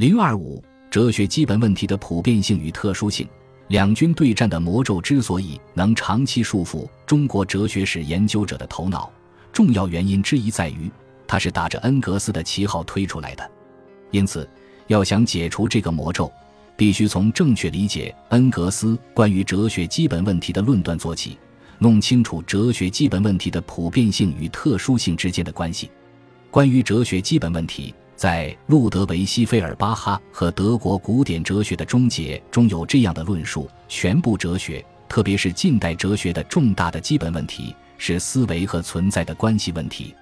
零二五，哲学基本问题的普遍性与特殊性。两军对战的魔咒之所以能长期束缚中国哲学史研究者的头脑，重要原因之一在于，它是打着恩格斯的旗号推出来的。因此，要想解除这个魔咒，必须从正确理解恩格斯关于哲学基本问题的论断做起，弄清楚哲学基本问题的普遍性与特殊性之间的关系。关于哲学基本问题。在路德维希·费尔巴哈和德国古典哲学的终结中有这样的论述：全部哲学，特别是近代哲学的重大的基本问题是思维和存在的关系问题。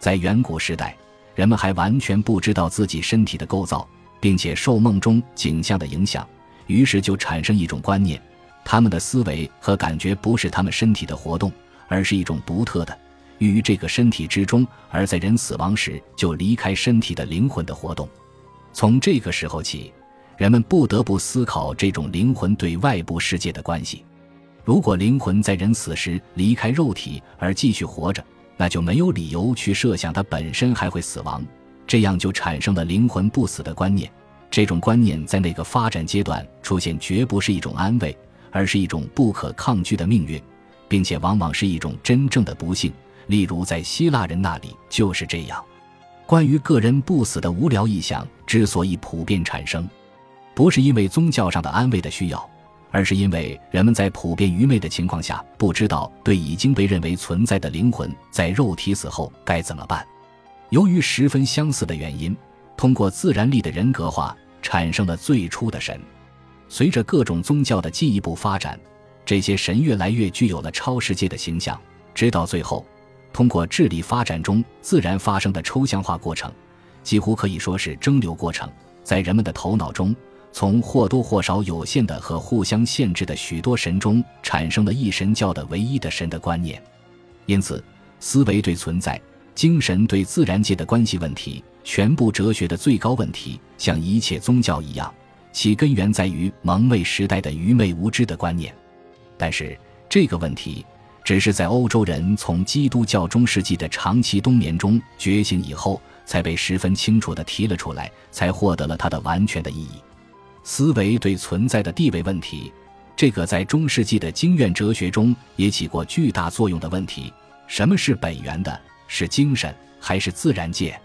在远古时代，人们还完全不知道自己身体的构造，并且受梦中景象的影响，于是就产生一种观念：他们的思维和感觉不是他们身体的活动，而是一种独特的。于这个身体之中，而在人死亡时就离开身体的灵魂的活动。从这个时候起，人们不得不思考这种灵魂对外部世界的关系。如果灵魂在人死时离开肉体而继续活着，那就没有理由去设想它本身还会死亡。这样就产生了灵魂不死的观念。这种观念在那个发展阶段出现，绝不是一种安慰，而是一种不可抗拒的命运，并且往往是一种真正的不幸。例如，在希腊人那里就是这样。关于个人不死的无聊意象之所以普遍产生，不是因为宗教上的安慰的需要，而是因为人们在普遍愚昧的情况下，不知道对已经被认为存在的灵魂在肉体死后该怎么办。由于十分相似的原因，通过自然力的人格化，产生了最初的神。随着各种宗教的进一步发展，这些神越来越具有了超世界的形象，直到最后。通过智力发展中自然发生的抽象化过程，几乎可以说是蒸馏过程，在人们的头脑中，从或多或少有限的和互相限制的许多神中，产生了一神教的唯一的神的观念。因此，思维对存在、精神对自然界的关系问题，全部哲学的最高问题，像一切宗教一样，其根源在于蒙昧时代的愚昧无知的观念。但是，这个问题。只是在欧洲人从基督教中世纪的长期冬眠中觉醒以后，才被十分清楚地提了出来，才获得了它的完全的意义。思维对存在的地位问题，这个在中世纪的经验哲学中也起过巨大作用的问题：什么是本源的？是精神还是自然界？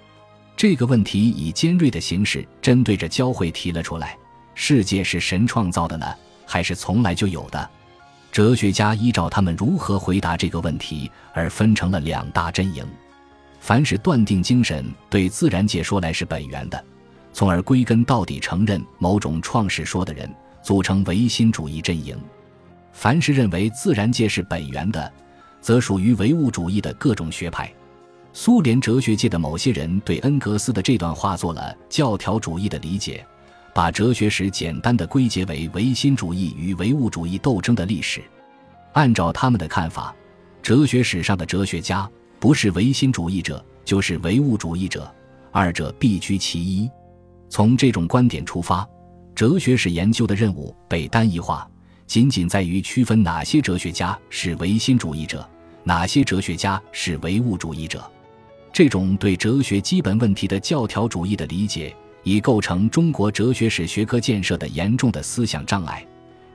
这个问题以尖锐的形式针对着教会提了出来：世界是神创造的呢，还是从来就有的？哲学家依照他们如何回答这个问题而分成了两大阵营。凡是断定精神对自然界说来是本源的，从而归根到底承认某种创世说的人，组成唯心主义阵营；凡是认为自然界是本源的，则属于唯物主义的各种学派。苏联哲学界的某些人对恩格斯的这段话做了教条主义的理解。把哲学史简单的归结为唯心主义与唯物主义斗争的历史。按照他们的看法，哲学史上的哲学家不是唯心主义者，就是唯物主义者，二者必居其一。从这种观点出发，哲学史研究的任务被单一化，仅仅在于区分哪些哲学家是唯心主义者，哪些哲学家是唯物主义者。这种对哲学基本问题的教条主义的理解。已构成中国哲学史学科建设的严重的思想障碍，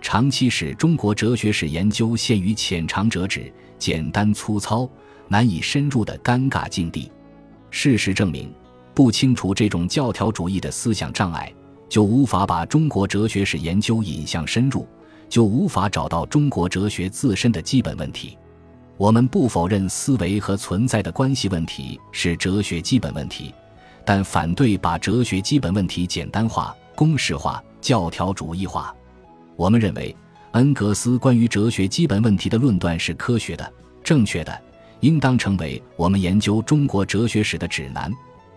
长期使中国哲学史研究陷于浅尝辄止、简单粗糙、难以深入的尴尬境地。事实证明，不清除这种教条主义的思想障碍，就无法把中国哲学史研究引向深入，就无法找到中国哲学自身的基本问题。我们不否认思维和存在的关系问题是哲学基本问题。但反对把哲学基本问题简单化、公式化、教条主义化。我们认为，恩格斯关于哲学基本问题的论断是科学的、正确的，应当成为我们研究中国哲学史的指南。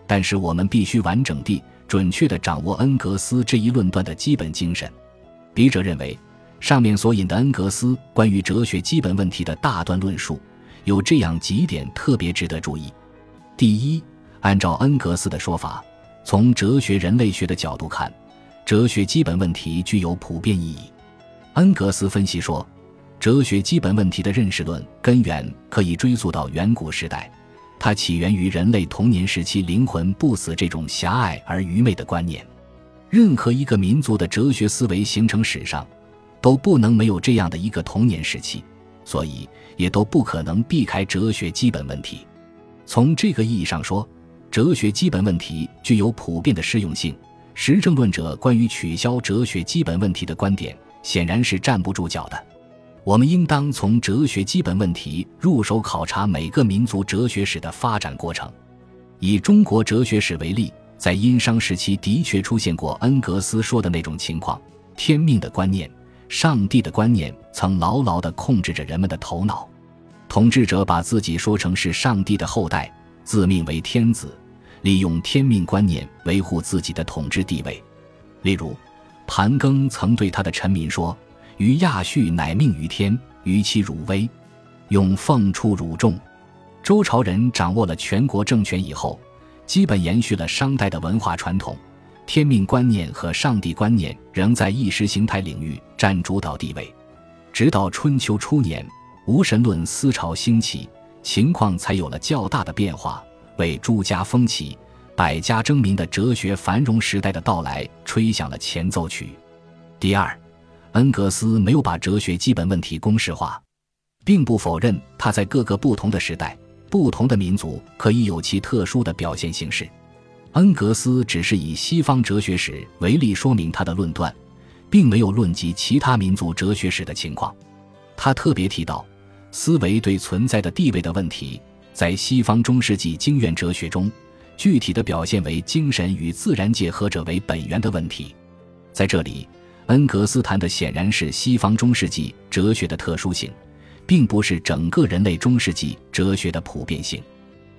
但是，我们必须完整地、准确地掌握恩格斯这一论断的基本精神。笔者认为，上面所引的恩格斯关于哲学基本问题的大段论述，有这样几点特别值得注意：第一，按照恩格斯的说法，从哲学人类学的角度看，哲学基本问题具有普遍意义。恩格斯分析说，哲学基本问题的认识论根源可以追溯到远古时代，它起源于人类童年时期灵魂不死这种狭隘而愚昧的观念。任何一个民族的哲学思维形成史上，都不能没有这样的一个童年时期，所以也都不可能避开哲学基本问题。从这个意义上说，哲学基本问题具有普遍的适用性。实证论者关于取消哲学基本问题的观点，显然是站不住脚的。我们应当从哲学基本问题入手考察每个民族哲学史的发展过程。以中国哲学史为例，在殷商时期的确出现过恩格斯说的那种情况：天命的观念、上帝的观念曾牢牢地控制着人们的头脑，统治者把自己说成是上帝的后代，自命为天子。利用天命观念维护自己的统治地位，例如，盘庚曾对他的臣民说：“于亚畜乃命于天，于其汝威，用奉出汝众。”周朝人掌握了全国政权以后，基本延续了商代的文化传统，天命观念和上帝观念仍在意识形态领域占主导地位。直到春秋初年，无神论思潮兴起，情况才有了较大的变化。为诸家风起、百家争鸣的哲学繁荣时代的到来吹响了前奏曲。第二，恩格斯没有把哲学基本问题公式化，并不否认他在各个不同的时代、不同的民族可以有其特殊的表现形式。恩格斯只是以西方哲学史为例说明他的论断，并没有论及其他民族哲学史的情况。他特别提到思维对存在的地位的问题。在西方中世纪经验哲学中，具体的表现为精神与自然界何者为本源的问题。在这里，恩格斯谈的显然是西方中世纪哲学的特殊性，并不是整个人类中世纪哲学的普遍性。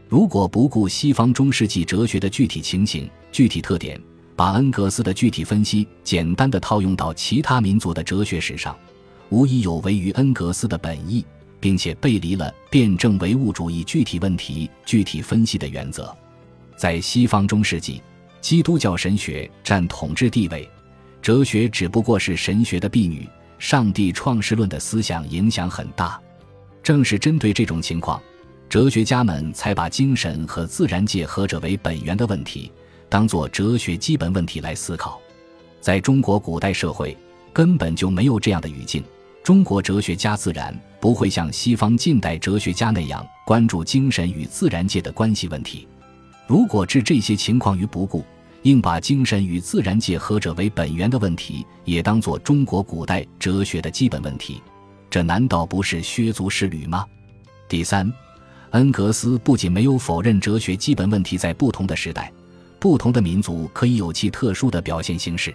如果不顾西方中世纪哲学的具体情形、具体特点，把恩格斯的具体分析简单的套用到其他民族的哲学史上，无疑有违于恩格斯的本意。并且背离了辩证唯物主义具体问题具体分析的原则。在西方中世纪，基督教神学占统治地位，哲学只不过是神学的婢女。上帝创世论的思想影响很大。正是针对这种情况，哲学家们才把精神和自然界何者为本源的问题当作哲学基本问题来思考。在中国古代社会，根本就没有这样的语境。中国哲学家自然不会像西方近代哲学家那样关注精神与自然界的关系问题。如果置这些情况于不顾，硬把精神与自然界何者为本源的问题也当作中国古代哲学的基本问题，这难道不是削足适履吗？第三，恩格斯不仅没有否认哲学基本问题在不同的时代、不同的民族可以有其特殊的表现形式。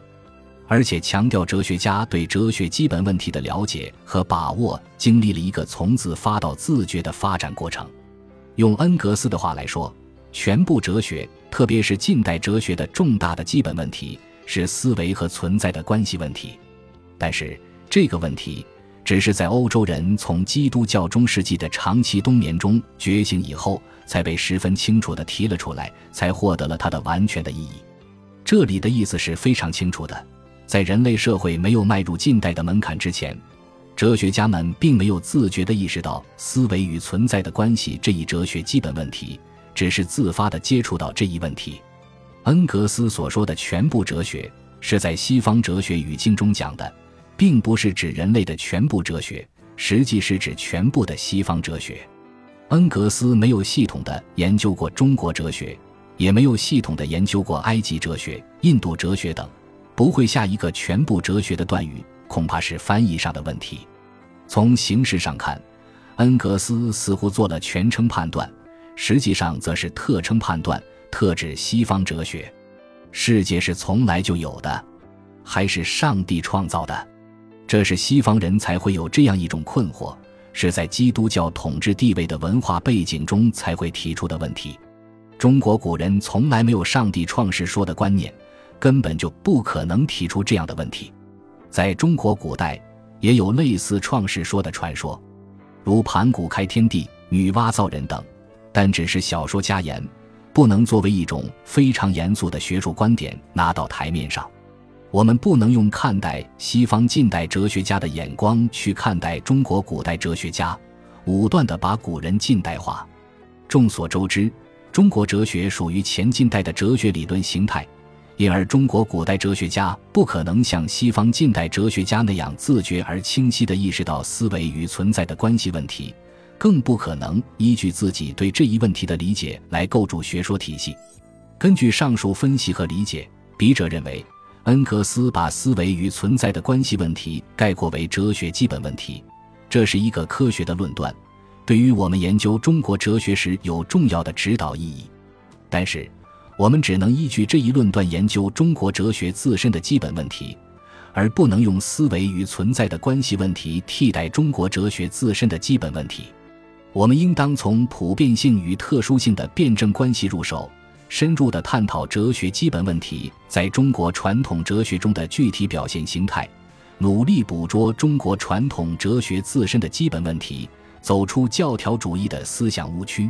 而且强调，哲学家对哲学基本问题的了解和把握，经历了一个从自发到自觉的发展过程。用恩格斯的话来说，全部哲学，特别是近代哲学的重大的基本问题，是思维和存在的关系问题。但是，这个问题只是在欧洲人从基督教中世纪的长期冬眠中觉醒以后，才被十分清楚地提了出来，才获得了它的完全的意义。这里的意思是非常清楚的。在人类社会没有迈入近代的门槛之前，哲学家们并没有自觉地意识到思维与存在的关系这一哲学基本问题，只是自发地接触到这一问题。恩格斯所说的全部哲学，是在西方哲学语境中讲的，并不是指人类的全部哲学，实际是指全部的西方哲学。恩格斯没有系统地研究过中国哲学，也没有系统地研究过埃及哲学、印度哲学等。不会下一个全部哲学的断语，恐怕是翻译上的问题。从形式上看，恩格斯似乎做了全称判断，实际上则是特称判断，特指西方哲学。世界是从来就有的，还是上帝创造的？这是西方人才会有这样一种困惑，是在基督教统治地位的文化背景中才会提出的问题。中国古人从来没有上帝创世说的观念。根本就不可能提出这样的问题。在中国古代，也有类似创世说的传说，如盘古开天地、女娲造人等，但只是小说家言，不能作为一种非常严肃的学术观点拿到台面上。我们不能用看待西方近代哲学家的眼光去看待中国古代哲学家，武断地把古人近代化。众所周知，中国哲学属于前近代的哲学理论形态。因而中国古代哲学家不可能像西方近代哲学家那样自觉而清晰地意识到思维与存在的关系问题，更不可能依据自己对这一问题的理解来构筑学说体系。根据上述分析和理解，笔者认为，恩格斯把思维与存在的关系问题概括为哲学基本问题，这是一个科学的论断，对于我们研究中国哲学史有重要的指导意义。但是，我们只能依据这一论断研究中国哲学自身的基本问题，而不能用思维与存在的关系问题替代中国哲学自身的基本问题。我们应当从普遍性与特殊性的辩证关系入手，深入地探讨哲学基本问题在中国传统哲学中的具体表现形态，努力捕捉中国传统哲学自身的基本问题，走出教条主义的思想误区。